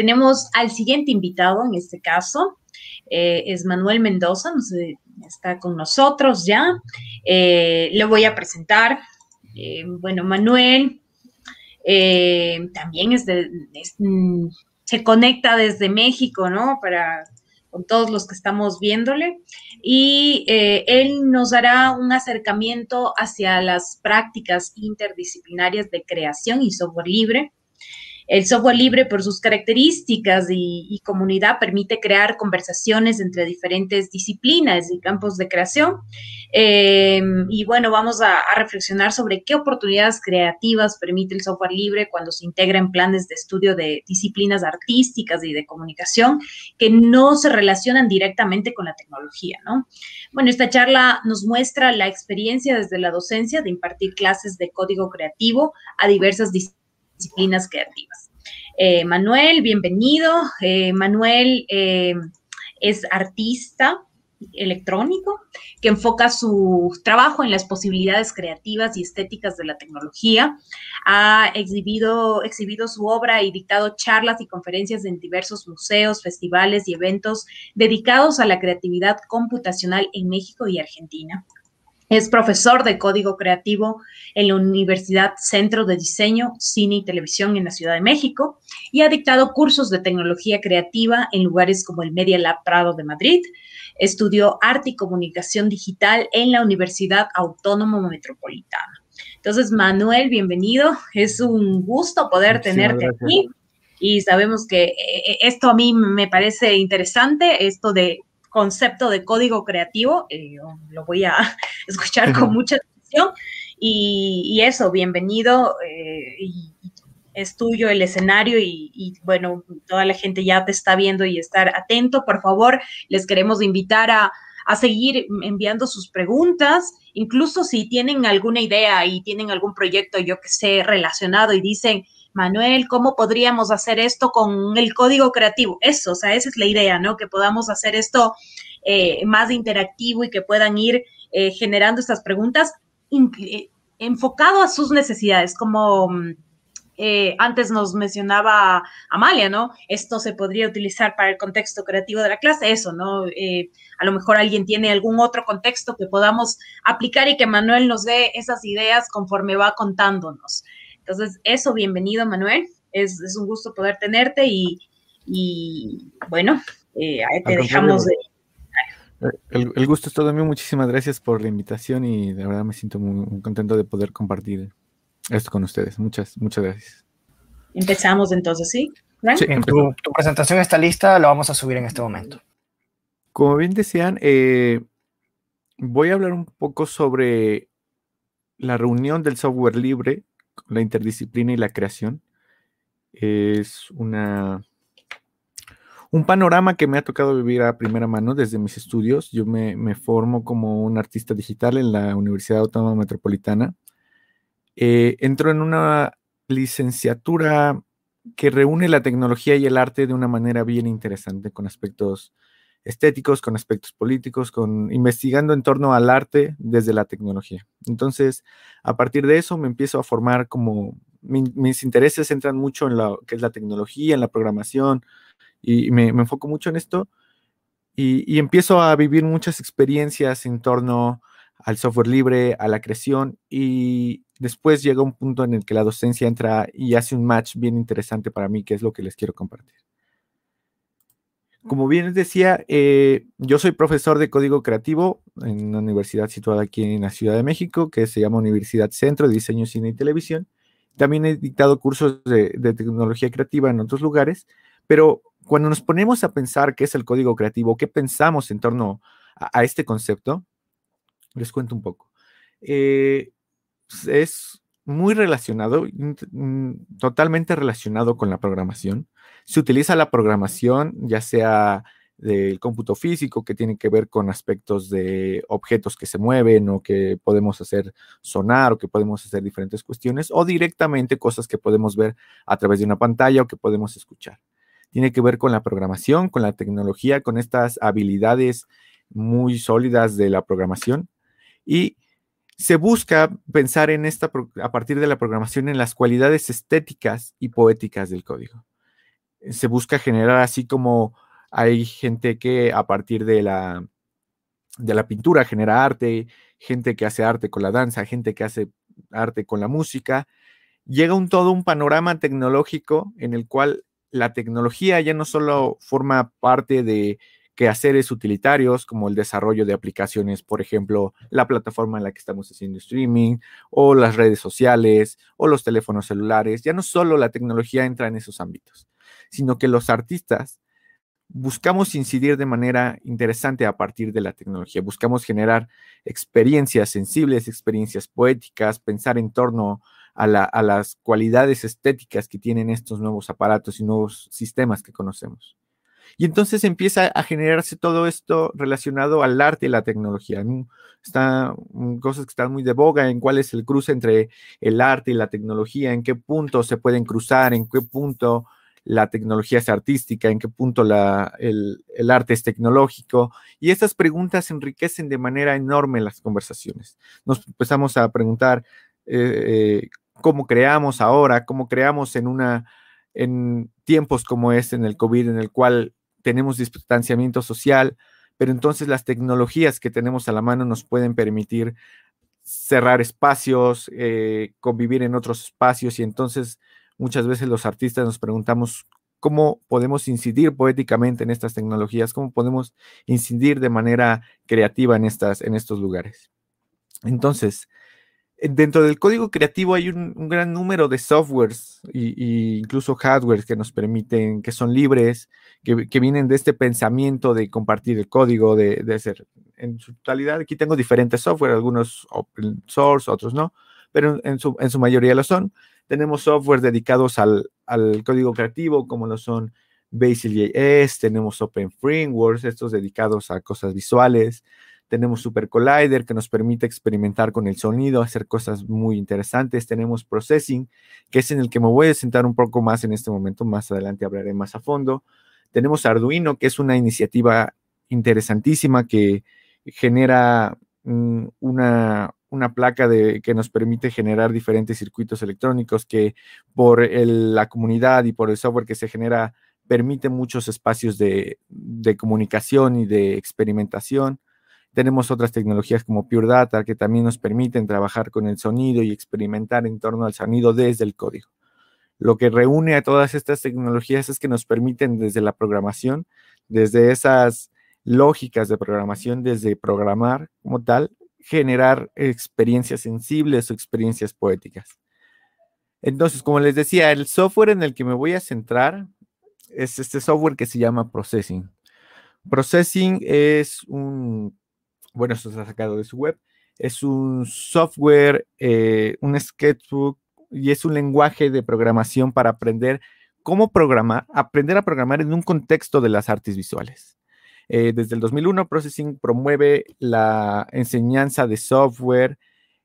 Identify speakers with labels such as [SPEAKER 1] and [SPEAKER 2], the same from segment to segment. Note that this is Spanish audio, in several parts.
[SPEAKER 1] tenemos al siguiente invitado en este caso, eh, es Manuel Mendoza, está con nosotros ya. Eh, le voy a presentar. Eh, bueno, Manuel también es de, mm, se conecta desde México, ¿no? Para con todos los que estamos viéndole. Y él nos dará un acercamiento hacia las prácticas interdisciplinarias de creación y software libre el software libre, por sus características y, comunidad, permite crear conversaciones entre diferentes disciplinas y campos de creación. Eh, y bueno, vamos a, reflexionar sobre qué oportunidades creativas permite el software libre cuando se integra en planes de estudio de disciplinas artísticas y de comunicación que no se relacionan directamente con la tecnología, ¿no? Bueno, esta charla nos muestra la experiencia desde la docencia de impartir clases de código creativo a diversas disciplinas disciplinas creativas. Eh, Manuel, bienvenido. Eh, Manuel eh, es artista electrónico que enfoca su trabajo en las posibilidades creativas y estéticas de la tecnología. Ha exhibido, exhibido su obra y dictado charlas y conferencias en diversos museos, festivales y eventos dedicados a la creatividad computacional en México y Argentina. Es profesor de código creativo en la Universidad Centro de Diseño, Cine y Televisión en la Ciudad de México y ha dictado cursos de tecnología creativa en lugares como el Media Lab Prado de Madrid. Estudió arte y comunicación digital en la Universidad Autónoma Metropolitana. Entonces, Manuel, bienvenido. Es un gusto poder tenerte aquí y sabemos que eh, esto a mí me parece interesante, esto de concepto de código creativo, eh, lo voy a escuchar con mucha atención. Y, eso, bienvenido. Eh, y, es tuyo el escenario y, bueno, toda la gente ya te está viendo y estar atento. Por favor, les queremos invitar a, a seguir enviando sus preguntas, incluso si tienen alguna idea y tienen algún proyecto, yo que sé, relacionado y dicen, Manuel, ¿cómo podríamos hacer esto con el código creativo? Eso, o sea, esa es la idea, ¿no? Que podamos hacer esto eh, más interactivo y que puedan ir eh, generando estas preguntas eh, enfocado a sus necesidades, como mm, antes nos mencionaba Amalia, ¿no? Esto se podría utilizar para el contexto creativo de la clase, eso, ¿no? a lo mejor alguien tiene algún otro contexto que podamos aplicar y que Manuel nos dé esas ideas conforme va contándonos. Entonces, eso, bienvenido, Manuel. Es, un gusto poder tenerte y, bueno, eh, ahí te dejamos. De...
[SPEAKER 2] El, gusto es todo mío. Muchísimas gracias por la invitación y de verdad me siento muy, contento de poder compartir esto con ustedes. Muchas, muchas gracias.
[SPEAKER 1] Empezamos entonces, ¿sí?
[SPEAKER 3] Sí, tu, tu, presentación está lista, lo vamos a subir en este momento.
[SPEAKER 2] Como bien decían, eh, voy a hablar un poco sobre la reunión del software libre la interdisciplina y la creación. Es una, un panorama que me ha tocado vivir a primera mano desde mis estudios. Yo me, formo como un artista digital en la Universidad Autónoma Metropolitana. Eh, entro en una licenciatura que reúne la tecnología y el arte de una manera bien interesante, con aspectos estéticos, con aspectos políticos, con investigando en torno al arte desde la tecnología. Entonces, a partir de eso me empiezo a formar como mis intereses entran mucho en lo que es la tecnología, en la programación, y me, enfoco mucho en esto. Y, empiezo a vivir muchas experiencias en torno al software libre, a la creación, y después llega un punto en el que la docencia entra y hace un match bien interesante para mí, que es lo que les quiero compartir. Como bien les decía, eh, yo soy profesor de código creativo en una universidad situada aquí en la Ciudad de México, que se llama Universidad Centro de Diseño, Cine y Televisión. También he dictado cursos de, tecnología creativa en otros lugares, pero cuando nos ponemos a pensar qué es el código creativo, qué pensamos en torno a, este concepto, les cuento un poco. Eh, es muy relacionado, totalmente relacionado con la programación se utiliza la programación, ya sea del cómputo físico, que tiene que ver con aspectos de objetos que se mueven o que podemos hacer sonar o que podemos hacer diferentes cuestiones, o directamente cosas que podemos ver a través de una pantalla o que podemos escuchar. Tiene que ver con la programación, con la tecnología, con estas habilidades muy sólidas de la programación. Y se busca pensar en esta, a partir de la programación en las cualidades estéticas y poéticas del código se busca generar así como hay gente que a partir de la, de la pintura genera arte, gente que hace arte con la danza, gente que hace arte con la música. Llega un todo un panorama tecnológico en el cual la tecnología ya no solo forma parte de quehaceres utilitarios como el desarrollo de aplicaciones, por ejemplo, la plataforma en la que estamos haciendo streaming o las redes sociales o los teléfonos celulares. Ya no solo la tecnología entra en esos ámbitos, sino que los artistas buscamos incidir de manera interesante a partir de la tecnología. Buscamos generar experiencias sensibles, experiencias poéticas, pensar en torno a, las cualidades estéticas que tienen estos nuevos aparatos y nuevos sistemas que conocemos. Y entonces empieza a generarse todo esto relacionado al arte y la tecnología. Están cosas que están muy de boga en cuál es el cruce entre el arte y la tecnología, en qué punto se pueden cruzar, en qué punto la tecnología es artística, en qué punto el, arte es tecnológico. Y estas preguntas enriquecen de manera enorme las conversaciones. Nos empezamos a preguntar eh, eh, cómo creamos ahora, cómo creamos en, una, en tiempos como este, en el COVID, en el cual tenemos distanciamiento social, pero entonces las tecnologías que tenemos a la mano nos pueden permitir cerrar espacios, eh, convivir en otros espacios y entonces Muchas veces los artistas nos preguntamos cómo podemos incidir poéticamente en estas tecnologías, cómo podemos incidir de manera creativa en, estas, en estos lugares. Entonces, dentro del código creativo hay un, gran número de softwares e incluso hardwares que nos permiten, que son libres, que, vienen de este pensamiento de compartir el código, de, de hacer en su totalidad. Aquí tengo diferentes software, algunos open source, otros no, pero en su, en su mayoría lo son. Tenemos software dedicados al, código creativo, como lo son Basil.js, tenemos Open Frameworks, estos dedicados a cosas visuales. Tenemos Super Collider, que nos permite experimentar con el sonido, hacer cosas muy interesantes. Tenemos Processing, que es en el que me voy a sentar un poco más en este momento. Más adelante hablaré más a fondo. Tenemos Arduino, que es una iniciativa interesantísima que genera mm, una, una placa de, que nos permite generar diferentes circuitos electrónicos que por la comunidad y por el software que se genera permite muchos espacios de, comunicación y de experimentación. Tenemos otras tecnologías como Pure Data que también nos permiten trabajar con el sonido y experimentar en torno al sonido desde el código. Lo que reúne a todas estas tecnologías es que nos permiten desde la programación, desde esas lógicas de programación, desde programar como tal, generar experiencias sensibles o experiencias poéticas. Entonces, como les decía, el software en el que me voy a centrar es este software que se llama Processing. Processing es un, bueno, esto está sacado de su web, es un software, eh, un sketchbook y es un lenguaje de programación para aprender cómo programar, aprender a programar en un contexto de las artes visuales. Eh, desde el 2001, Processing promueve la enseñanza de software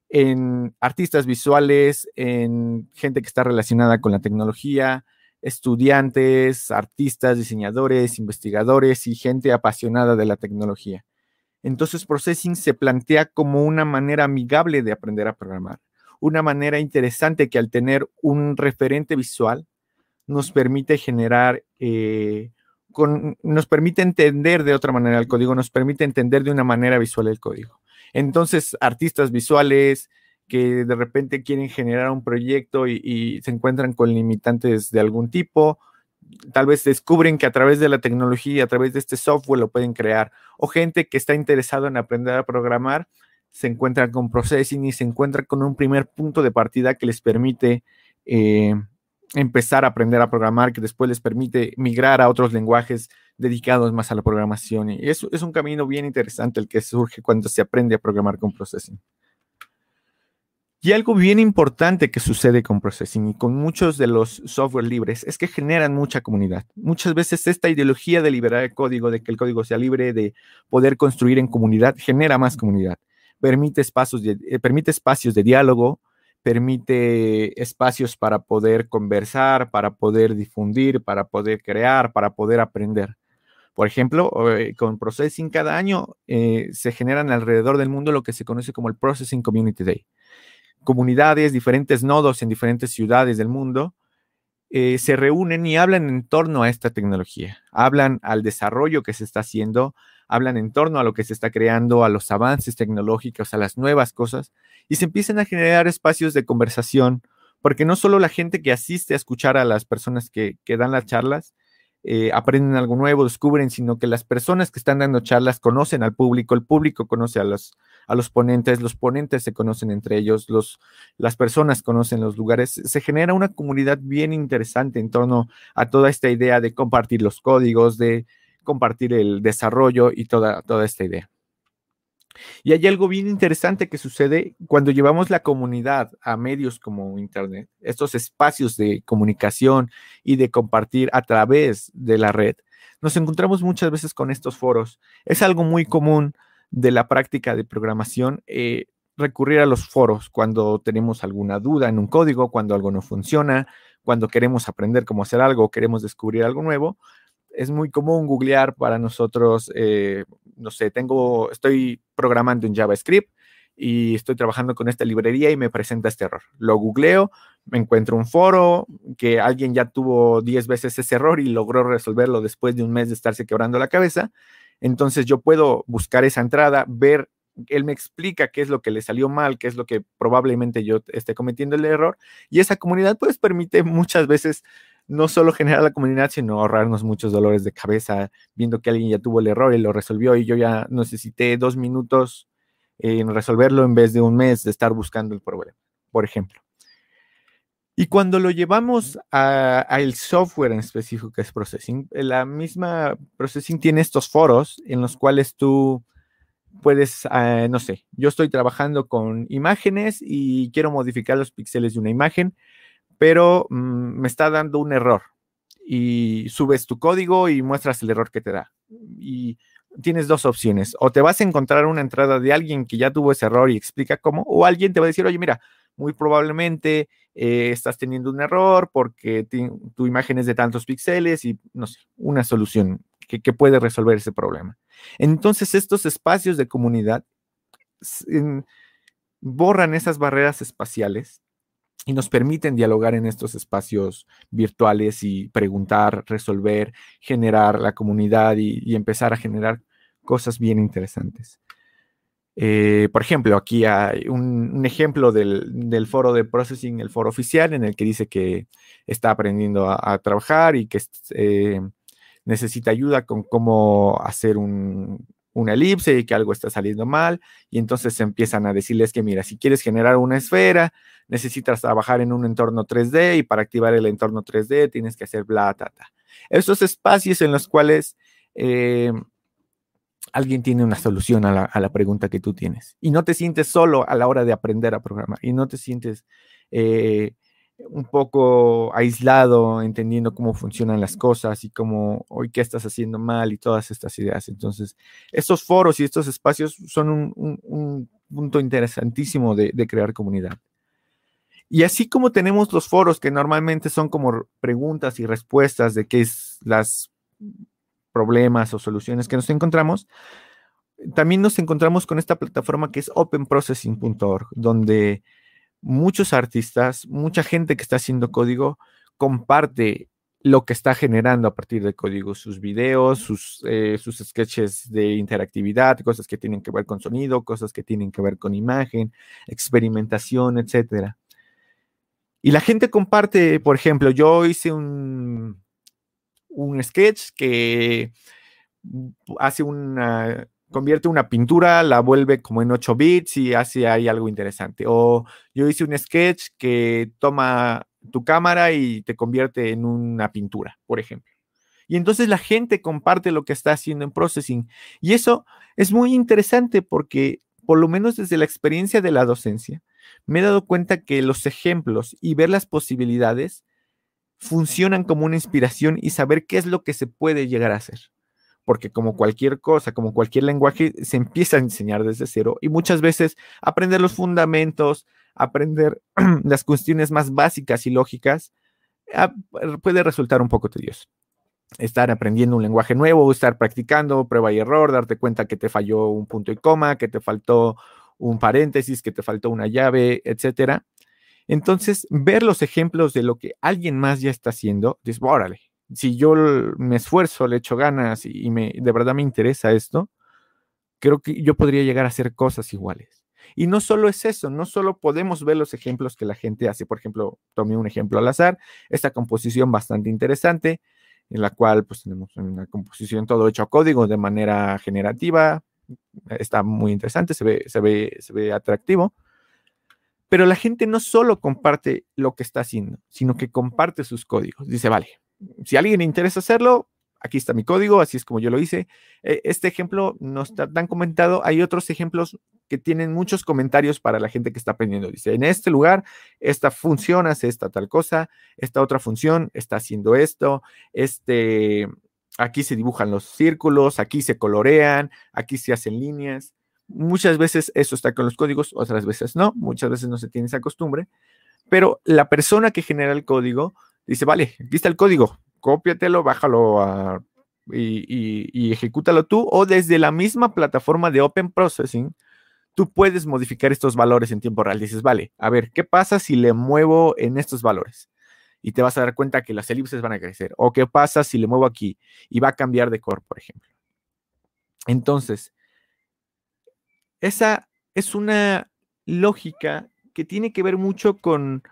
[SPEAKER 2] en artistas visuales, en gente que está relacionada con la tecnología, estudiantes, artistas, diseñadores, investigadores y gente apasionada de la tecnología. Entonces, Processing se plantea como una manera amigable de aprender a programar, una manera interesante que al tener un referente visual nos permite generar eh, nos permite entender de otra manera el código, nos permite entender de una manera visual el código. Entonces, artistas visuales que de repente quieren generar un proyecto y, se encuentran con limitantes de algún tipo, tal vez descubren que a través de la tecnología, a través de este software lo pueden crear, o gente que está interesado en aprender a programar, se encuentran con processing y se encuentran con un primer punto de partida que les permite eh, empezar a aprender a programar que después les permite migrar a otros lenguajes dedicados más a la programación. Y eso es un camino bien interesante el que surge cuando se aprende a programar con Processing. Y algo bien importante que sucede con Processing y con muchos de los software libres es que generan mucha comunidad. Muchas veces esta ideología de liberar el código, de que el código sea libre, de poder construir en comunidad, genera más comunidad. Permite espacios de, eh, permite espacios de diálogo, permite espacios para poder conversar, para poder difundir, para poder crear, para poder aprender. Por ejemplo, eh, con Processing cada año eh, se generan alrededor del mundo lo que se conoce como el Processing Community Day. Comunidades, diferentes nodos en diferentes ciudades del mundo eh, se reúnen y hablan en torno a esta tecnología, hablan al desarrollo que se está haciendo, hablan en torno a lo que se está creando, a los avances tecnológicos, a las nuevas cosas, y se empiezan a generar espacios de conversación, porque no solo la gente que asiste a escuchar a las personas que, que dan las charlas, eh, aprenden algo nuevo, descubren, sino que las personas que están dando charlas conocen al público, el público conoce a los, a los ponentes, los ponentes se conocen entre ellos, los, las personas conocen los lugares. Se genera una comunidad bien interesante en torno a toda esta idea de compartir los códigos, de compartir el desarrollo y toda, toda esta idea. Y hay algo bien interesante que sucede cuando llevamos la comunidad a medios como Internet, estos espacios de comunicación y de compartir a través de la red. Nos encontramos muchas veces con estos foros. Es algo muy común de la práctica de programación eh, recurrir a los foros cuando tenemos alguna duda en un código, cuando algo no funciona, cuando queremos aprender cómo hacer algo, queremos descubrir algo nuevo es muy común googlear para nosotros, eh, no sé, tengo, estoy programando en JavaScript y estoy trabajando con esta librería y me presenta este error. Lo googleo, me encuentro un foro que alguien ya tuvo 10 veces ese error y logró resolverlo después de un mes de estarse quebrando la cabeza. Entonces yo puedo buscar esa entrada, ver, él me explica qué es lo que le salió mal, qué es lo que probablemente yo esté cometiendo el error. Y esa comunidad pues permite muchas veces no solo generar la comunidad, sino ahorrarnos muchos dolores de cabeza viendo que alguien ya tuvo el error y lo resolvió y yo ya necesité dos minutos en resolverlo en vez de un mes de estar buscando el problema, por ejemplo. Y cuando lo llevamos al software en específico que es Processing, la misma Processing tiene estos foros en los cuales tú puedes, ah, no sé, yo estoy trabajando con imágenes y quiero modificar los píxeles de una imagen pero mm, me está dando un error. Y subes tu código y muestras el error que te da. Y tienes dos opciones. O te vas a encontrar una entrada de alguien que ya tuvo ese error y explica cómo, o alguien te va a decir, oye, mira, muy probablemente eh, estás teniendo un error porque tu imagen es de tantos píxeles y no sé, una solución que, puede resolver ese problema. Entonces, estos espacios de comunidad borran esas barreras espaciales y nos permiten dialogar en estos espacios virtuales y preguntar, resolver, generar la comunidad y, empezar a generar cosas bien interesantes. Eh, por ejemplo, aquí hay un, ejemplo del, foro de processing, el foro oficial, en el que dice que está aprendiendo a, trabajar y que eh, necesita ayuda con cómo hacer un, una elipse y que algo está saliendo mal, y entonces empiezan a decirles que, mira, si quieres generar una esfera, necesitas trabajar en un entorno 3D y para activar el entorno 3D tienes que hacer bla, ta, ta. Estos espacios en los cuales eh, alguien tiene una solución a la, pregunta que tú tienes y no te sientes solo a la hora de aprender a programar y no te sientes... Eh, un poco aislado, entendiendo cómo funcionan las cosas y cómo hoy qué estás haciendo mal y todas estas ideas. Entonces, estos foros y estos espacios son un, punto interesantísimo de, crear comunidad. Y así como tenemos los foros que normalmente son como preguntas y respuestas de qué es las problemas o soluciones que nos encontramos, también nos encontramos con esta plataforma que es openprocessing.org, donde muchos artistas, mucha gente que está haciendo código comparte lo que está generando a partir de código, sus videos, sus, eh, sus sketches de interactividad, cosas que tienen que ver con sonido, cosas que tienen que ver con imagen, experimentación, etc. Y la gente comparte, por ejemplo, yo hice un, un sketch que hace una, convierte una pintura, la vuelve como en 8 bits y hace ahí algo interesante. O yo hice un sketch que toma tu cámara y te convierte en una pintura, por ejemplo. Y entonces la gente comparte lo que está haciendo en processing. Y eso es muy interesante porque, por lo menos desde la experiencia de la docencia, me he dado cuenta que los ejemplos y ver las posibilidades funcionan como una inspiración y saber qué es lo que se puede llegar a hacer porque como cualquier cosa, como cualquier lenguaje, se empieza a enseñar desde cero y muchas veces aprender los fundamentos, aprender las cuestiones más básicas y lógicas, ah, puede resultar un poco tedioso. Estar aprendiendo un lenguaje nuevo, estar practicando, prueba y error, darte cuenta que te falló un punto y coma, que te faltó un paréntesis, que te faltó una llave, etcétera. Entonces, ver los ejemplos de lo que alguien más ya está haciendo, dices, órale, si yo me esfuerzo, le echo ganas y, me, de verdad me interesa esto, creo que yo podría llegar a hacer cosas iguales. Y no solo es eso, no solo podemos ver los ejemplos que la gente hace. Por ejemplo, tomé un ejemplo al azar, esta composición bastante interesante, en la cual pues tenemos una composición todo hecho a código de manera generativa. Está muy interesante, se ve, se ve, se ve atractivo. Pero la gente no solo comparte lo que está haciendo, sino que comparte sus códigos. Dice, vale, si a alguien le interesa hacerlo, aquí está mi código, así es como yo lo hice. E, este ejemplo no está tan comentado. Hay otros ejemplos que tienen muchos comentarios para la gente que está aprendiendo. Dice, en este lugar, esta función hace esta tal cosa, esta otra función está haciendo esto, este, aquí se dibujan los círculos, aquí se colorean, aquí se hacen líneas. Muchas veces eso está con los códigos, otras veces no, muchas veces no se tiene esa costumbre, pero la persona que genera el código dice, vale, aquí está el código, cópiatelo, bájalo y, y, ejecútalo tú, o desde la misma plataforma de Open Processing, tú puedes modificar estos valores en tiempo real. Dices, vale, a ver, ¿qué pasa si le muevo en estos valores? Y te vas a dar cuenta que las elipses van a crecer. O qué pasa si le muevo aquí y va a cambiar de color, por ejemplo. Entonces, esa es una lógica que tiene que ver mucho con,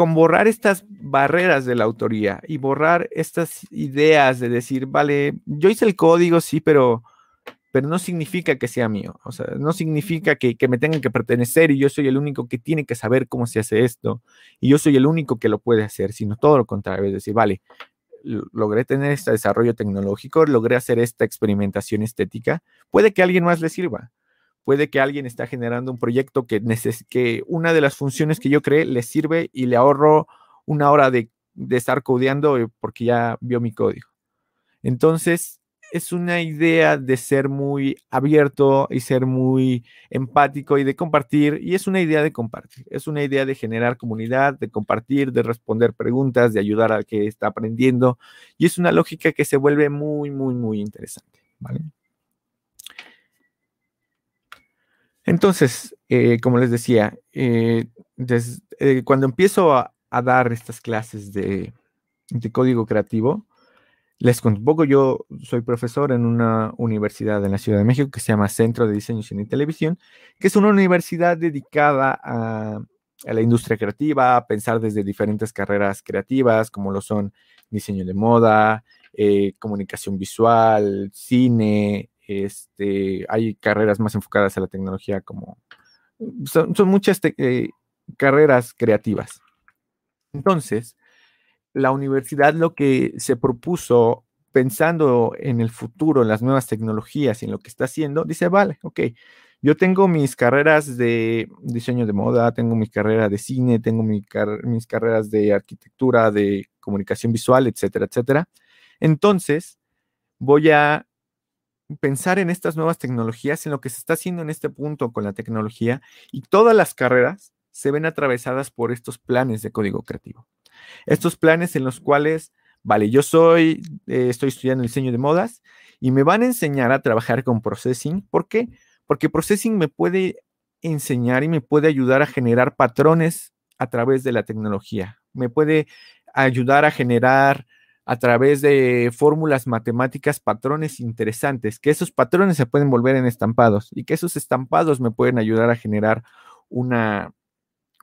[SPEAKER 2] con borrar estas barreras de la autoría y borrar estas ideas de decir, vale, yo hice el código, sí, pero pero no significa que sea mío, o sea, no significa que, me tengan que pertenecer y yo soy el único que tiene que saber cómo se hace esto y yo soy el único que lo puede hacer, sino todo lo contrario, es decir, vale, logré tener este desarrollo tecnológico, logré hacer esta experimentación estética, puede que a alguien más le sirva, puede que alguien está generando un proyecto que, que una de las funciones que yo creé le sirve y le ahorro una hora de, de estar codeando eh, porque ya vio mi código. Entonces, es una idea de ser muy abierto y ser muy empático y de compartir, y es una idea de compartir, es una idea de generar comunidad, de compartir, de responder preguntas, de ayudar al que está aprendiendo, y es una lógica que se vuelve muy, muy, muy interesante. Entonces, eh, como les decía, eh, eh, cuando empiezo a, dar estas clases de código creativo, les cuento un poco, yo soy profesor en una universidad en la Ciudad de México que se llama Centro de Diseño, Cine y Televisión, que es una universidad dedicada a, la industria creativa, a pensar desde diferentes carreras creativas, como lo son diseño de moda, eh, comunicación visual, cine, este, hay carreras más enfocadas a la tecnología como... Son, muchas eh, carreras creativas. Entonces, la universidad lo que se propuso pensando en el futuro, en las nuevas tecnologías y en lo que está haciendo, dice, vale, ok, yo tengo mis carreras de diseño de moda, tengo mi carrera de cine, tengo mis carreras de arquitectura, de comunicación visual, etcétera, etcétera. Entonces, voy a pensar en estas nuevas tecnologías, en lo que se está haciendo en este punto con la tecnología y todas las carreras se ven atravesadas por estos planes de código creativo. Estos planes en los cuales, vale, yo soy, eh, estoy estudiando diseño de modas y me van a enseñar a trabajar con processing. ¿Por qué? Porque processing me puede enseñar y me puede ayudar a generar patrones a través de la tecnología. Me puede ayudar a generar a través de fórmulas matemáticas patrones interesantes, que esos patrones se pueden volver en estampados y que esos estampados me pueden ayudar a generar una,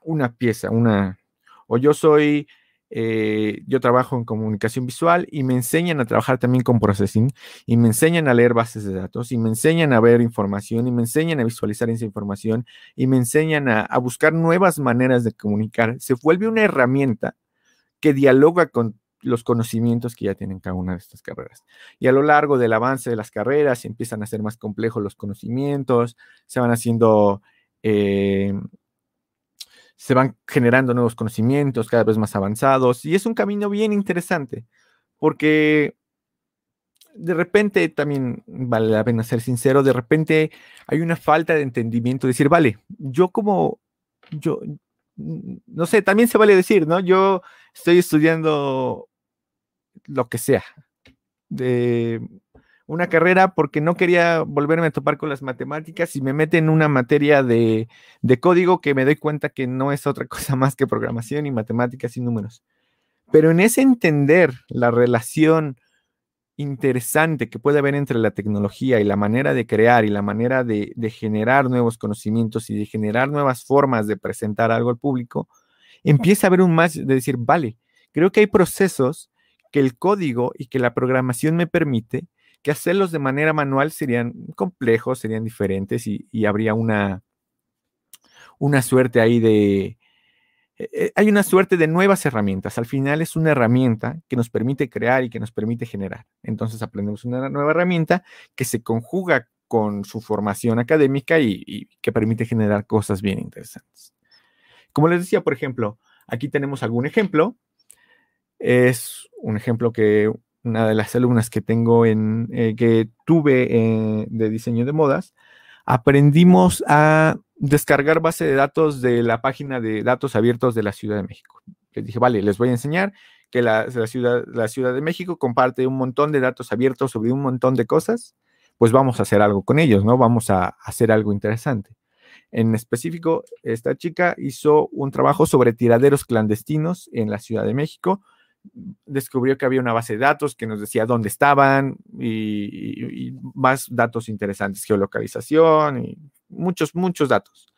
[SPEAKER 2] una pieza, una, o yo soy, eh, yo trabajo en comunicación visual y me enseñan a trabajar también con processing y me enseñan a leer bases de datos y me enseñan a ver información y me enseñan a visualizar esa información y me enseñan a, a buscar nuevas maneras de comunicar. Se vuelve una herramienta que dialoga con los conocimientos que ya tienen cada una de estas carreras. Y a lo largo del avance de las carreras empiezan a ser más complejos los conocimientos, se van haciendo eh, se van generando nuevos conocimientos cada vez más avanzados y es un camino bien interesante porque de repente también vale la pena ser sincero, de repente hay una falta de entendimiento, decir, vale, yo como, yo, no sé, también se vale decir, ¿no? Yo estoy estudiando lo que sea, de una carrera porque no quería volverme a topar con las matemáticas y me mete en una materia de, de, código que me doy cuenta que no es otra cosa más que programación y matemáticas y números. Pero en ese entender la relación interesante que puede haber entre la tecnología y la manera de crear y la manera de, de generar nuevos conocimientos y de generar nuevas formas de presentar algo al público, empieza a haber un más de decir, vale, creo que hay procesos que el código y que la programación me permite que hacerlos de manera manual serían complejos, serían diferentes y, habría una, una suerte ahí de... Eh, hay una suerte de nuevas herramientas. Al final es una herramienta que nos permite crear y que nos permite generar. Entonces aprendemos una nueva herramienta que se conjuga con su formación académica y, y que permite generar cosas bien interesantes. Como les decía, por ejemplo, aquí tenemos algún ejemplo. Es un ejemplo que una de las alumnas que tengo en, eh, que tuve eh, de diseño de modas, aprendimos a descargar base de datos de la página de datos abiertos de la Ciudad de México. Les dije, vale, les voy a enseñar que la, ciudad, la Ciudad de México comparte un montón de datos abiertos sobre un montón de cosas, pues vamos a hacer algo con ellos, ¿no? Vamos a hacer algo interesante. En específico, esta chica hizo un trabajo sobre tiraderos clandestinos en la Ciudad de México, descubrió que había una base de datos que nos decía dónde estaban y, más datos interesantes, geolocalización y muchos, muchos datos.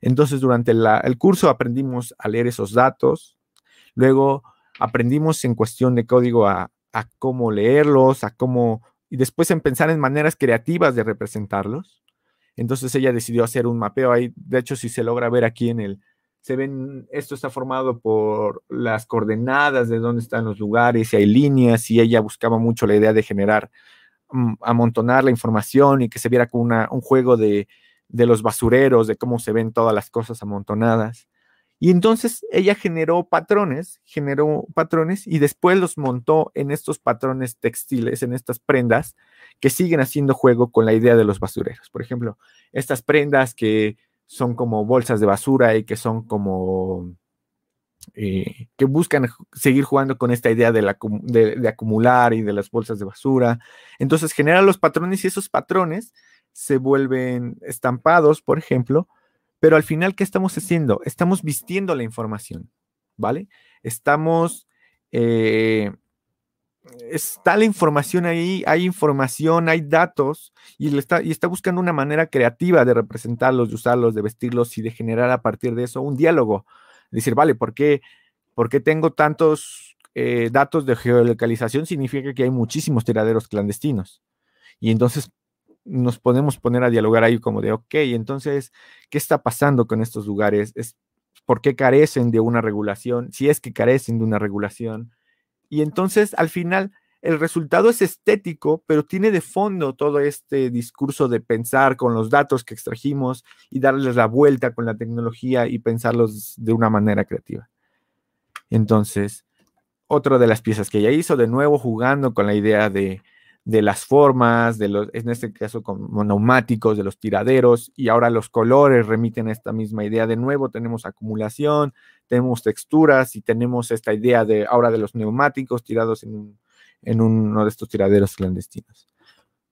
[SPEAKER 2] Entonces, durante el curso aprendimos a leer esos datos, luego aprendimos en cuestión de código a, a cómo leerlos, a cómo, y después en pensar en maneras creativas de representarlos. Entonces ella decidió hacer un mapeo ahí, de hecho, si se logra ver aquí en el, se ven, esto está formado por las coordenadas de dónde están los lugares, y hay líneas, y ella buscaba mucho la idea de generar, mm, amontonar la información y que se viera como un juego de, de los basureros, de cómo se ven todas las cosas amontonadas. Y entonces ella generó patrones, generó patrones y después los montó en estos patrones textiles, en estas prendas que siguen haciendo juego con la idea de los basureros. Por ejemplo, estas prendas que son como bolsas de basura y que son como eh, que buscan seguir jugando con esta idea de, la, de, acumular y de las bolsas de basura. Entonces genera los patrones y esos patrones se vuelven estampados, por ejemplo, pero al final, ¿qué estamos haciendo? Estamos vistiendo la información, ¿vale? Estamos eh, está la información ahí, hay información, hay datos, y, está, buscando una manera creativa de representarlos, de usarlos, de vestirlos y de generar a partir de eso un diálogo. Decir, vale, ¿por qué, por qué tengo tantos eh, datos de geolocalización? Significa que hay muchísimos tiraderos clandestinos. Y entonces nos podemos poner a dialogar ahí como de, ok, entonces, ¿qué está pasando con estos lugares? ¿Es, ¿Por qué carecen de una regulación? Si es que carecen de una regulación y entonces al final el resultado es estético, pero tiene de fondo todo este discurso de pensar con los datos que extrajimos y darles la vuelta con la tecnología y pensarlos de una manera creativa. Entonces, otra de las piezas que ella hizo, de nuevo jugando con la idea de, de las formas, de los, en este caso con neumáticos, de los tiraderos, y ahora los colores remiten a esta misma idea. De nuevo tenemos acumulación, tenemos texturas y tenemos esta idea de ahora de los neumáticos tirados en, uno de estos tiraderos clandestinos.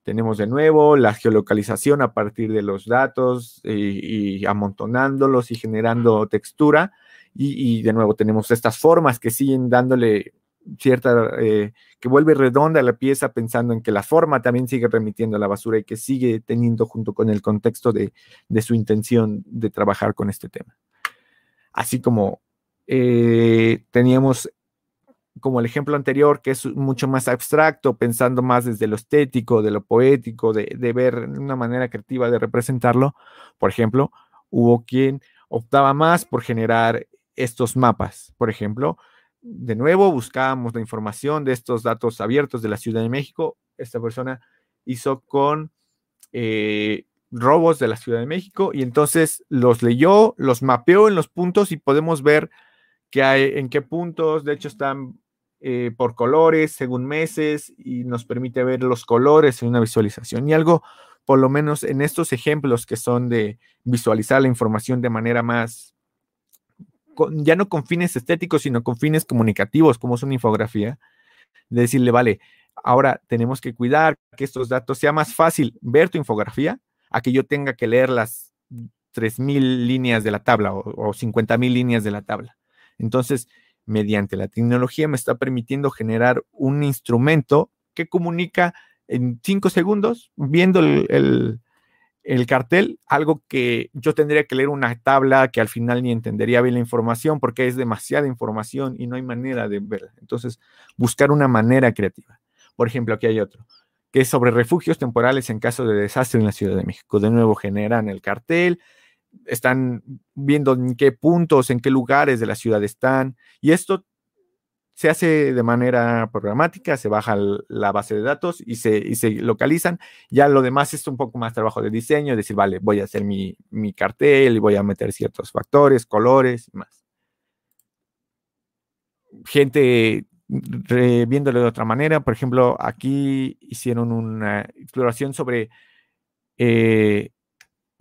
[SPEAKER 2] Tenemos de nuevo la geolocalización a partir de los datos y, amontonándolos y generando textura. Y, y, de nuevo tenemos estas formas que siguen dándole cierta, eh, que vuelve redonda la pieza pensando en que la forma también sigue remitiendo a la basura y que sigue teniendo junto con el contexto de, su intención de trabajar con este tema. Así como eh, teníamos como el ejemplo anterior, que es mucho más abstracto, pensando más desde lo estético, de lo poético, de, de ver una manera creativa de representarlo. Por ejemplo, hubo quien optaba más por generar estos mapas. Por ejemplo, de nuevo buscábamos la información de estos datos abiertos de la Ciudad de México. Esta persona hizo con eh, robos de la Ciudad de México y entonces los leyó, los mapeó en los puntos y podemos ver que hay, en qué puntos, de hecho están eh, por colores, según meses y nos permite ver los colores en una visualización. Y algo, por lo menos en estos ejemplos que son de visualizar la información de manera más ya no con fines estéticos, sino con fines comunicativos, como es una infografía, de decirle, vale, Ahora tenemos que cuidar que estos datos sea más fácil ver tu infografía a que yo tenga que leer las 3.000 líneas de la tabla o, o 50.000 líneas de la tabla. Entonces, mediante la tecnología me está permitiendo generar un instrumento que comunica en cinco segundos, viendo el, cartel, algo que yo tendría que leer una tabla que al final ni entendería bien la información porque es demasiada información y no hay manera de verla. Entonces, buscar una manera creativa. Por ejemplo, aquí hay otro, que es sobre refugios temporales en caso de desastre en la Ciudad de México. De nuevo, generan el cartel, están viendo en qué puntos, en qué lugares de la ciudad están, y esto se hace de manera programática, se baja la base de datos y se, se, localizan. Ya lo demás es un poco más trabajo de diseño, decir, vale, voy a hacer mi, cartel y voy a meter ciertos factores, colores y más. Gente viéndolo de otra manera, por ejemplo, aquí hicieron una exploración sobre eh,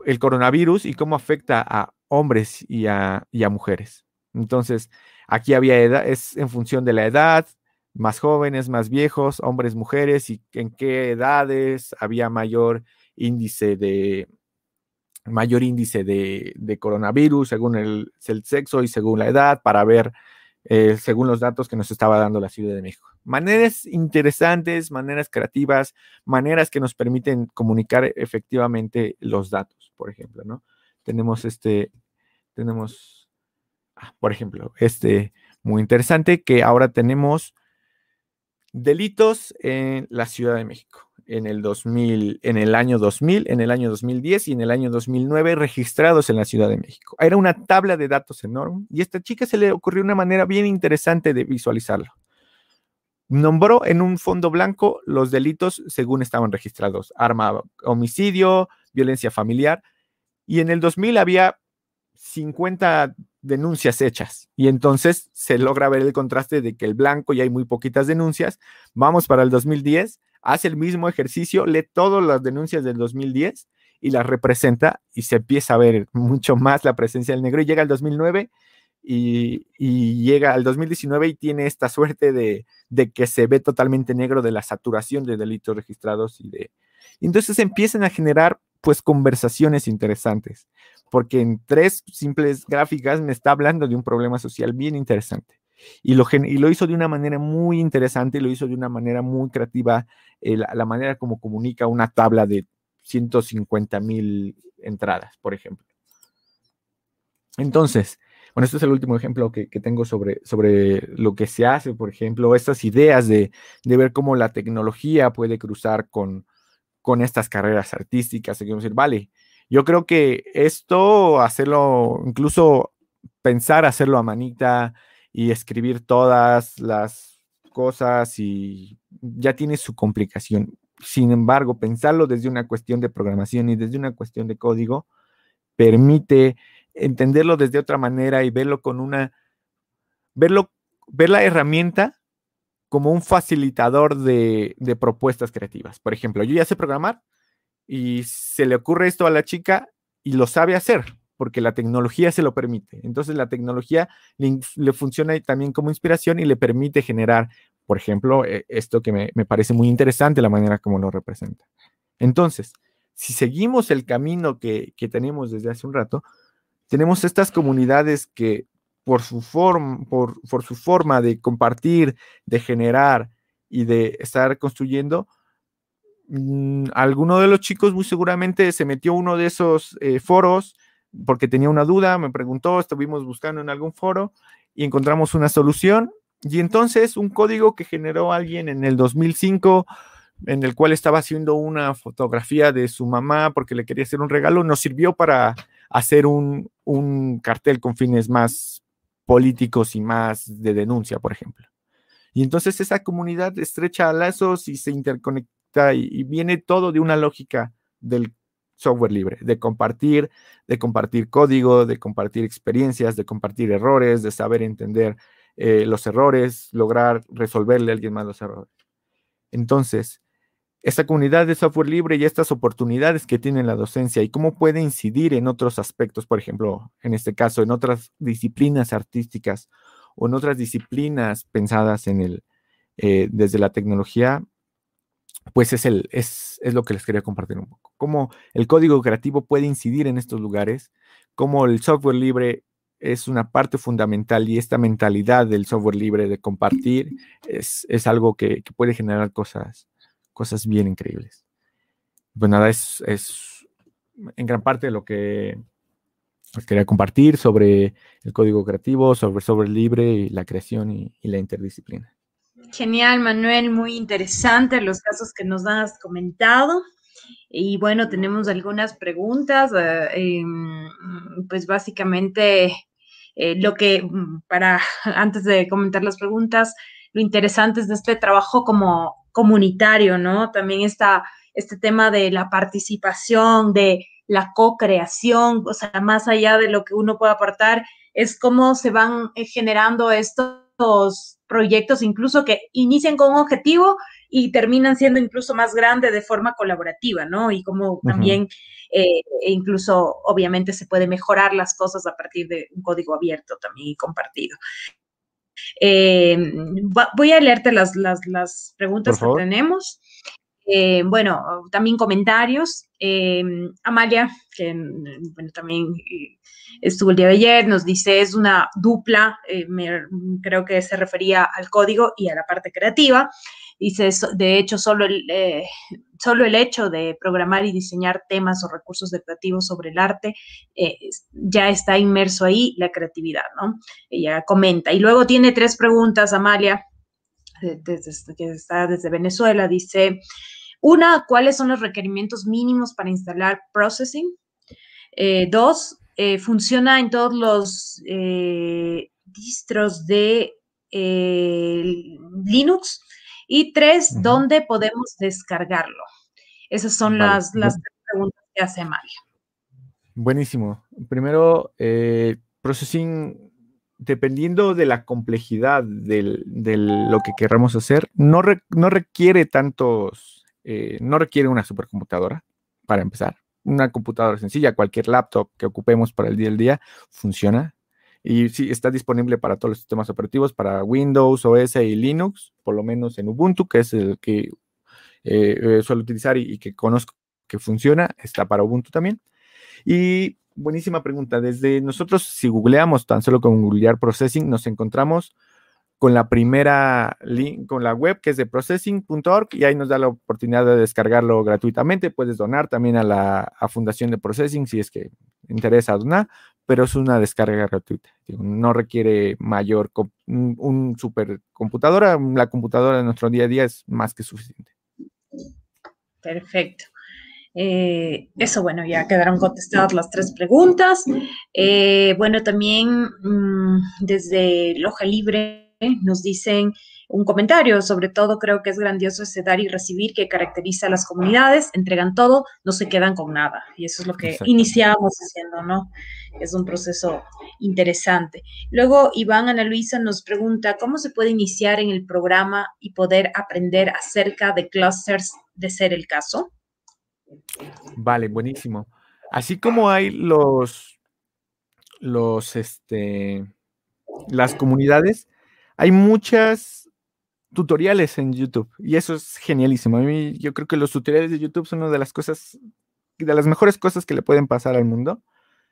[SPEAKER 2] el coronavirus y cómo afecta a hombres y a, mujeres. Entonces, aquí había edad, es en función de la edad, más jóvenes, más viejos, hombres, mujeres, y en qué edades había mayor índice de mayor índice de, coronavirus según el, sexo y según la edad para ver eh, según los datos que nos estaba dando la Ciudad de México. Maneras interesantes, maneras creativas, maneras que nos permiten comunicar efectivamente los datos, por ejemplo, ¿no? Tenemos este, tenemos, por ejemplo, este muy interesante que ahora tenemos delitos en la Ciudad de México en el 2000, en el año 2000, en el año 2010 y en el año 2009 registrados en la Ciudad de México. Era una tabla de datos enorme y a esta chica se le ocurrió una manera bien interesante de visualizarlo. Nombró en un fondo blanco los delitos según estaban registrados, arma, homicidio, violencia familiar, y en el 2000 había 50 denuncias hechas. Y entonces se logra ver el contraste de que el blanco ya hay muy poquitas denuncias. Vamos para el 2010 hace el mismo ejercicio, lee todas las denuncias del 2010 y las representa y se empieza a ver mucho más la presencia del negro y llega al 2009 y, llega al 2019 y tiene esta suerte de, que se ve totalmente negro de la saturación de delitos registrados y de... entonces empiezan a generar pues conversaciones interesantes, porque en tres simples gráficas me está hablando de un problema social bien interesante. Y lo, y lo hizo de una manera muy interesante, lo hizo de una manera muy creativa, eh, la, manera como comunica una tabla de 150 mil entradas, por ejemplo. Entonces, bueno, este es el último ejemplo que, tengo sobre, sobre lo que se hace, por ejemplo, estas ideas de, de ver cómo la tecnología puede cruzar con, con estas carreras artísticas. Y decir, vale, yo creo que esto, hacerlo, incluso pensar hacerlo a manita, y escribir todas las cosas y ya tiene su complicación. Sin embargo, pensarlo desde una cuestión de programación y desde una cuestión de código permite entenderlo desde otra manera y verlo con una, verlo, ver la herramienta como un facilitador de, de propuestas creativas. Por ejemplo, yo ya sé programar y se le ocurre esto a la chica y lo sabe hacer porque la tecnología se lo permite. Entonces la tecnología le, funciona también como inspiración y le permite generar, por ejemplo, eh, esto que me, parece muy interesante, la manera como lo representa. Entonces, si seguimos el camino que, tenemos desde hace un rato, tenemos estas comunidades que por su, por, por su forma de compartir, de generar y de estar construyendo, mm, alguno de los chicos muy seguramente se metió uno de esos eh, foros porque tenía una duda, me preguntó, estuvimos buscando en algún foro y encontramos una solución. Y entonces un código que generó alguien en el 2005, en el cual estaba haciendo una fotografía de su mamá porque le quería hacer un regalo, nos sirvió para hacer un, un cartel con fines más políticos y más de denuncia, por ejemplo. Y entonces esa comunidad estrecha lazos y se interconecta y, viene todo de una lógica del software libre, de compartir, de compartir código, de compartir experiencias, de compartir errores, de saber entender eh, los errores, lograr resolverle a alguien más los errores. Entonces, esta comunidad de software libre y estas oportunidades que tiene la docencia y cómo puede incidir en otros aspectos, por ejemplo, en este caso, en otras disciplinas artísticas o en otras disciplinas pensadas en el, eh, desde la tecnología, pues es, el, es, es lo que les quería compartir un poco. Cómo el código creativo puede incidir en estos lugares, cómo el software libre es una parte fundamental y esta mentalidad del software libre de compartir es, algo que, puede generar cosas, cosas bien increíbles. Pues nada, es, es en gran parte lo que les quería compartir sobre el código creativo, sobre software libre y la creación y la interdisciplina.
[SPEAKER 1] Genial, Manuel, muy interesante los casos que nos has comentado. Y bueno, tenemos algunas preguntas. Eh, em, pues básicamente, eh, lo que, mm, para, antes de comentar las preguntas, lo interesante es de este trabajo como comunitario, ¿no? También está este tema de la participación, de la co-creación, o sea, más allá de lo que uno puede aportar, es cómo se van eh, generando estos proyectos incluso que inician con un objetivo y terminan siendo incluso más grandes de forma colaborativa, ¿no? Y como también eh, incluso obviamente se puede mejorar las cosas a partir de un código abierto también y compartido. Eh, voy a leerte las, las, preguntas que tenemos. Eh, bueno, también comentarios. Amalia, que bueno, también estuvo el día de ayer, nos dice, es una dupla, eh, creo que se refería al código y a la parte creativa. Dice, de hecho, solo el, eh, solo el hecho de programar y diseñar temas o recursos creativos sobre el arte eh, ya está inmerso ahí la creatividad, ¿no? Ella comenta. Y luego tiene tres preguntas, Amalia, que está desde Venezuela. Dice, una, ¿cuáles son los requerimientos mínimos para instalar Processing? dos, eh, funciona en todos los eh, distros de eh, Linux. Y tres, ¿dónde podemos descargarlo? Esas son las, las preguntas que hace Mario.
[SPEAKER 2] Buenísimo. Primero, processing, dependiendo de la complejidad de lo que queramos hacer, no, no requiere tantos, no requiere una supercomputadora para empezar una computadora sencilla, cualquier laptop que ocupemos para el día al día, funciona. Y sí, está disponible para todos los sistemas operativos, para Windows, OS y Linux, por lo menos en Ubuntu, que es el que eh, eh, suelo utilizar y, que conozco que funciona, está para Ubuntu también. Y buenísima pregunta. Desde nosotros, si googleamos tan solo con googlear processing, nos encontramos con la primera con la web que es de processing.org y ahí nos da la oportunidad de descargarlo gratuitamente. Puedes donar también a la Fundación de Processing si es que interesa donar, pero es una descarga gratuita. No requiere mayor, un, un supercomputadora. La computadora de nuestro día a día es más que suficiente.
[SPEAKER 1] Perfecto. Eh, eso, bueno, ya quedaron contestadas las tres preguntas. Eh, bueno, también mm, desde Loja Libre nos dicen un comentario, sobre todo creo que es grandioso ese dar y recibir que caracteriza a las comunidades, entregan todo, no se quedan con nada. Y eso es lo que iniciamos haciendo, ¿no? Es un proceso interesante. Luego, Iván Ana Luisa nos pregunta, ¿cómo se puede iniciar en el programa y poder aprender acerca de clusters de ser el caso?
[SPEAKER 2] Vale, buenísimo. Así como hay los, los, este, las comunidades, hay muchas tutoriales en YouTube y eso es genialísimo. A mí yo creo que los tutoriales de YouTube son una de las cosas, de las mejores cosas que le pueden pasar al mundo.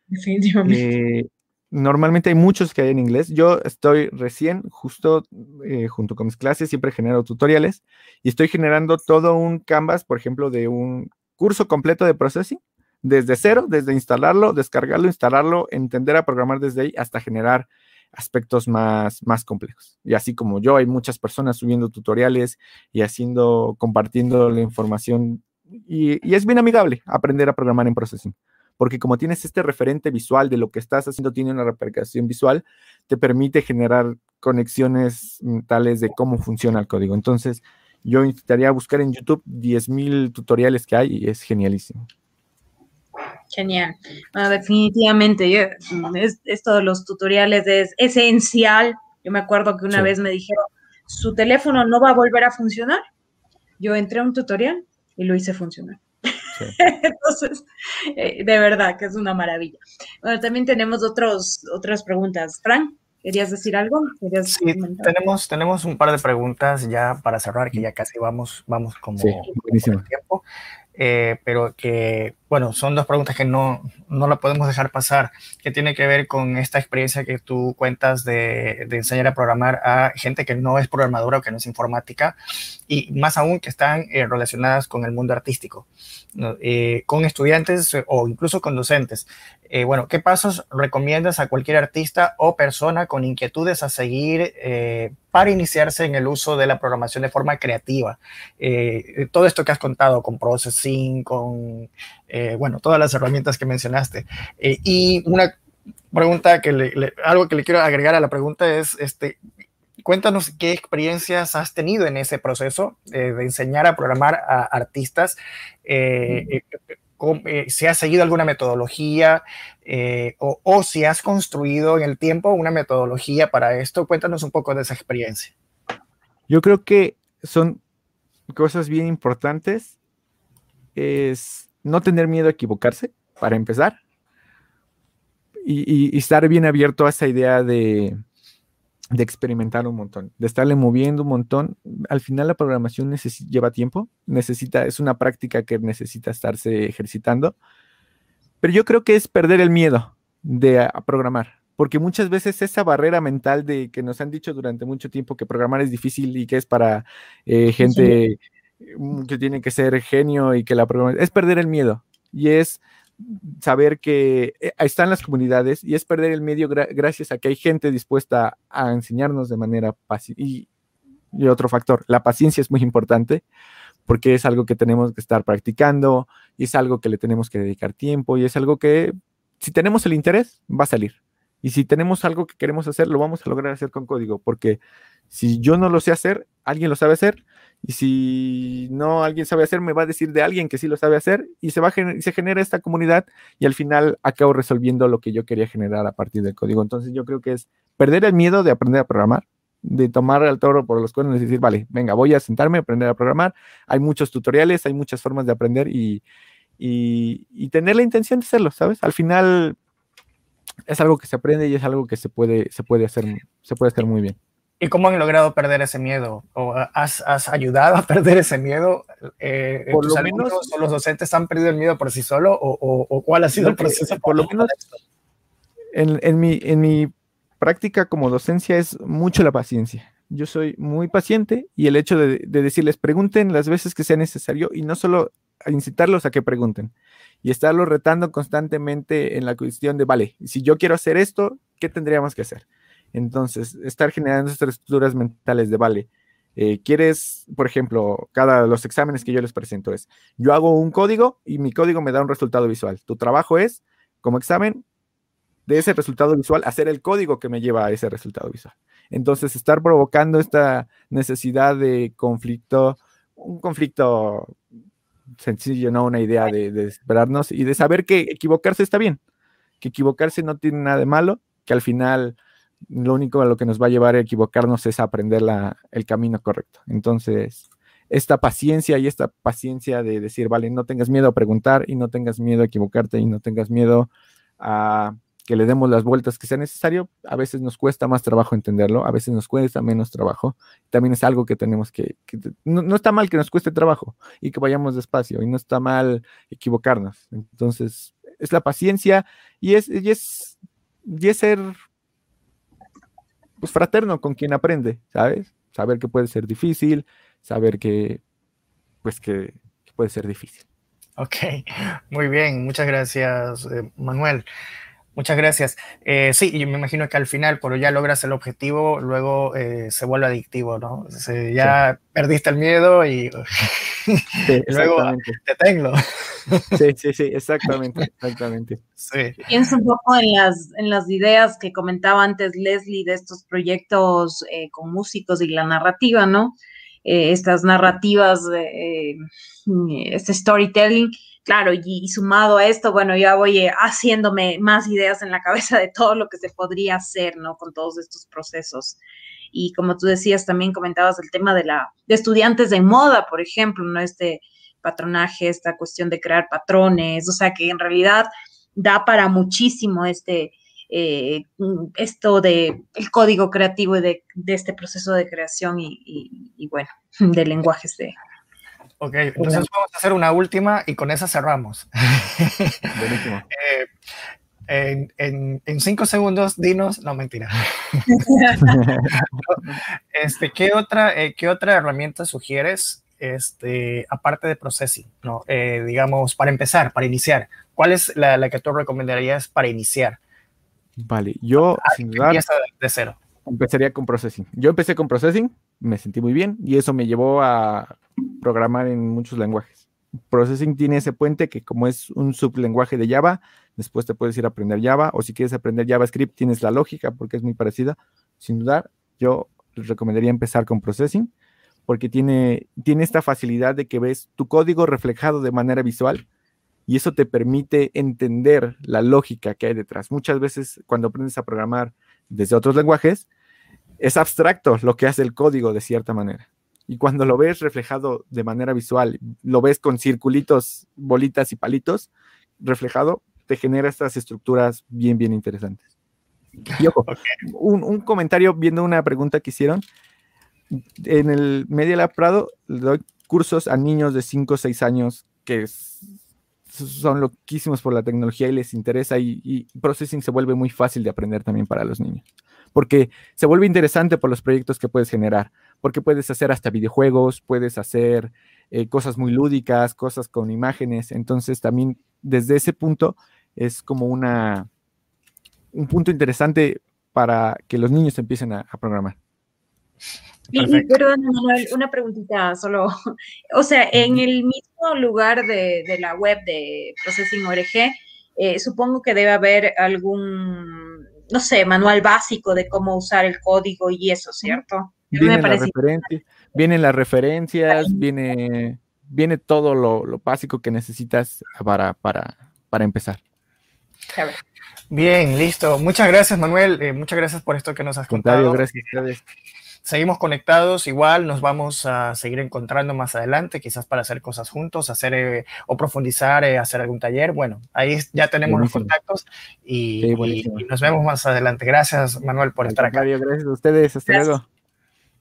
[SPEAKER 1] Definitivamente.
[SPEAKER 2] Eh, normalmente hay muchos que hay en inglés. Yo estoy recién, justo eh, junto con mis clases, siempre genero tutoriales y estoy generando todo un canvas, por ejemplo, de un curso completo de processing, desde cero, desde instalarlo, descargarlo, instalarlo, entender a programar desde ahí hasta generar aspectos más, más complejos. Y así como yo, hay muchas personas subiendo tutoriales y haciendo, compartiendo la información. Y, es bien amigable aprender a programar en Processing, porque como tienes este referente visual de lo que estás haciendo, tiene una repercusión visual, te permite generar conexiones tales de cómo funciona el código. Entonces, yo intentaría buscar en YouTube 10.000 tutoriales que hay y es genialísimo.
[SPEAKER 1] Genial. definitivamente, esto de los tutoriales es esencial. Yo me acuerdo que una vez me dijeron, su teléfono no va a volver a funcionar. Yo entré a un tutorial y lo hice funcionar. Entonces, eh, de verdad que es una maravilla. Bueno, también tenemos otros, otras preguntas. Frank. ¿Querías decir algo?
[SPEAKER 3] sí, tenemos, tenemos un par de preguntas ya para cerrar, que ya casi vamos, vamos como, sí, tiempo. Eh, pero que, bueno, son dos preguntas que no, no la podemos dejar pasar, que tiene que ver con esta experiencia que tú cuentas de, de, enseñar a programar a gente que no es programadora o que no es informática, y más aún que están eh, relacionadas con el mundo artístico, eh, con estudiantes o incluso con docentes. Eh, bueno, ¿qué pasos recomiendas a cualquier artista o persona con inquietudes a seguir eh, para iniciarse en el uso de la programación de forma creativa? Todo esto que has contado con Processing, con, bueno, todas las herramientas que mencionaste. y una pregunta que algo que le quiero agregar a la pregunta es, este, cuéntanos qué experiencias has tenido en ese proceso de enseñar a programar a artistas. Eh, si has seguido alguna metodología eh, o, si has construido en el tiempo una metodología para esto. Cuéntanos un poco de esa experiencia.
[SPEAKER 2] Yo creo que son cosas bien importantes. Es no tener miedo a equivocarse, para empezar, y estar bien abierto a esa idea de, de experimentar un montón, de estarle moviendo un montón. Al final la programación lleva tiempo, necesita, es una práctica que necesita estarse ejercitando, pero yo creo que es perder el miedo de programar, porque muchas veces esa barrera mental de que nos han dicho durante mucho tiempo que programar es difícil y que es para eh, gente que tiene que ser genio y que la es perder el miedo y es saber que eh, están las comunidades y es perder el medio gracias a que hay gente dispuesta a enseñarnos de manera paciente. Y, otro factor, la paciencia es muy importante porque es algo que tenemos que estar practicando y es algo que le tenemos que dedicar tiempo y es algo que si tenemos el interés va a salir. Y si tenemos algo que queremos hacer, lo vamos a lograr hacer con código, porque si yo no lo sé hacer, alguien lo sabe hacer y si no alguien sabe hacer, me va a decir de alguien que sí lo sabe hacer y se, va se genera esta comunidad y al final acabo resolviendo lo que yo quería generar a partir del código. Entonces yo creo que es perder el miedo de aprender a programar, de tomar al toro por los cuernos y decir, vale, venga, voy a sentarme a aprender a programar. Hay muchos tutoriales, hay muchas formas de aprender y, y tener la intención de hacerlo, ¿sabes? Al final es algo que se aprende y es algo que se puede, se puede, hacer, se puede hacer muy bien.
[SPEAKER 3] ¿Y cómo han logrado perder ese miedo? ¿O has, has ayudado a perder ese miedo? Eh, por lo menos, o los docentes han perdido el miedo por sí solo? ¿O, o, cuál ha sido el proceso?
[SPEAKER 2] Por lo menos en, en, mi, en mi práctica como docencia es mucho la paciencia. Yo soy muy paciente y el hecho de, de decirles pregunten las veces que sea necesario y no solo incitarlos a que pregunten y estarlos retando constantemente en la cuestión de, vale, si yo quiero hacer esto, ¿qué tendríamos que hacer? Entonces, estar generando estas estructuras mentales de, vale, eh, quieres, por ejemplo, cada los exámenes que yo les presento es, yo hago un código y mi código me da un resultado visual. Tu trabajo es, como examen, de ese resultado visual, hacer el código que me lleva a ese resultado visual. Entonces, estar provocando esta necesidad de conflicto, un conflicto sencillo, no una idea de, de esperarnos y de saber que equivocarse está bien, que equivocarse no tiene nada de malo, que al final lo único a lo que nos va a llevar a equivocarnos es aprender el camino correcto. Entonces, esta paciencia y esta paciencia de decir, vale, no tengas miedo a preguntar y no tengas miedo a equivocarte y no tengas miedo a que le demos las vueltas que sea necesario, a veces nos cuesta más trabajo entenderlo, a veces nos cuesta menos trabajo. También es algo que tenemos que, no, está mal que nos cueste trabajo y que vayamos despacio y no está mal equivocarnos. Entonces, es la paciencia y es, y es, y es ser pues fraterno con quien aprende, ¿sabes? Saber que puede ser difícil, saber que, pues que, puede ser difícil.
[SPEAKER 3] Ok, muy bien, muchas gracias, eh, Manuel. Muchas gracias. Eh, sí, yo me imagino que al final, cuando ya logras el objetivo, luego eh, se vuelve adictivo, ¿no? ya perdiste el miedo y, luego te tengo.
[SPEAKER 2] Sí, sí, sí, exactamente, exactamente.
[SPEAKER 1] Sí. Pienso un poco en las, en las ideas que comentaba antes Leslie de estos proyectos eh, con músicos y la narrativa, ¿no? estas narrativas, este storytelling claro, y, sumado a esto, bueno, ya voy eh, haciéndome más ideas en la cabeza de todo lo que se podría hacer, ¿no? Con todos estos procesos. Y como tú decías, también comentabas el tema de la de estudiantes de moda, por ejemplo, ¿no? Este patronaje, esta cuestión de crear patrones, o sea, que en realidad da para muchísimo este, eh, esto de el código creativo de, de este proceso de creación y, bueno, de lenguajes de...
[SPEAKER 3] Ok, entonces vamos a hacer una última y con esa cerramos. Buenísimo. Eh, en, en, cinco segundos, dinos, no mentira. este, ¿qué, otra, eh, ¿Qué otra herramienta sugieres este, aparte de Processing? ¿no? digamos, para empezar, para iniciar. ¿Cuál es la, la, que tú recomendarías para iniciar?
[SPEAKER 2] Vale, yo
[SPEAKER 3] ah, sin de cero.
[SPEAKER 2] Empezaría con Processing. Yo empecé con Processing, me sentí muy bien y eso me llevó a programar en muchos lenguajes. Processing tiene ese puente que como es un sublenguaje de Java, después te puedes ir a aprender Java o si quieres aprender JavaScript tienes la lógica porque es muy parecida. Sin dudar, yo les recomendaría empezar con Processing porque tiene, tiene esta facilidad de que ves tu código reflejado de manera visual y eso te permite entender la lógica que hay detrás. Muchas veces cuando aprendes a programar desde otros lenguajes, es abstracto lo que hace el código de cierta manera. Y cuando lo ves reflejado de manera visual, lo ves con circulitos, bolitas y palitos reflejado, te genera estas estructuras bien, bien interesantes. Y ojo, un, un, comentario viendo una pregunta que hicieron. En el Media Lab Prado le doy cursos a niños de 5 o 6 años que son loquísimos por la tecnología y les interesa y, processing se vuelve muy fácil de aprender también para los niños. Porque se vuelve interesante por los proyectos que puedes generar, porque puedes hacer hasta videojuegos, puedes hacer eh, cosas muy lúdicas, cosas con imágenes. Entonces también desde ese punto es como una, un punto interesante para que los niños empiecen a programar.
[SPEAKER 1] Y, perdón, Manuel, una preguntita solo. O sea, en el mismo lugar de, la web de Processing ORG, eh, supongo que debe haber algún, no sé, manual básico de cómo usar el código y eso, ¿cierto?
[SPEAKER 2] Vienen, las, referencias, vienen las referencias, viene, viene todo lo, básico que necesitas para, para, para empezar.
[SPEAKER 3] Bien, listo. Muchas gracias, Manuel. Eh, muchas gracias por esto que nos has contado. Gracias. gracias seguimos conectados, igual nos vamos a seguir encontrando más adelante, quizás para hacer cosas juntos, hacer eh, o profundizar, eh, hacer algún taller. Bueno, ahí ya tenemos los contactos y, nos vemos más adelante. Gracias, Manuel, por estar acá.
[SPEAKER 2] Gracias a ustedes. Hasta luego.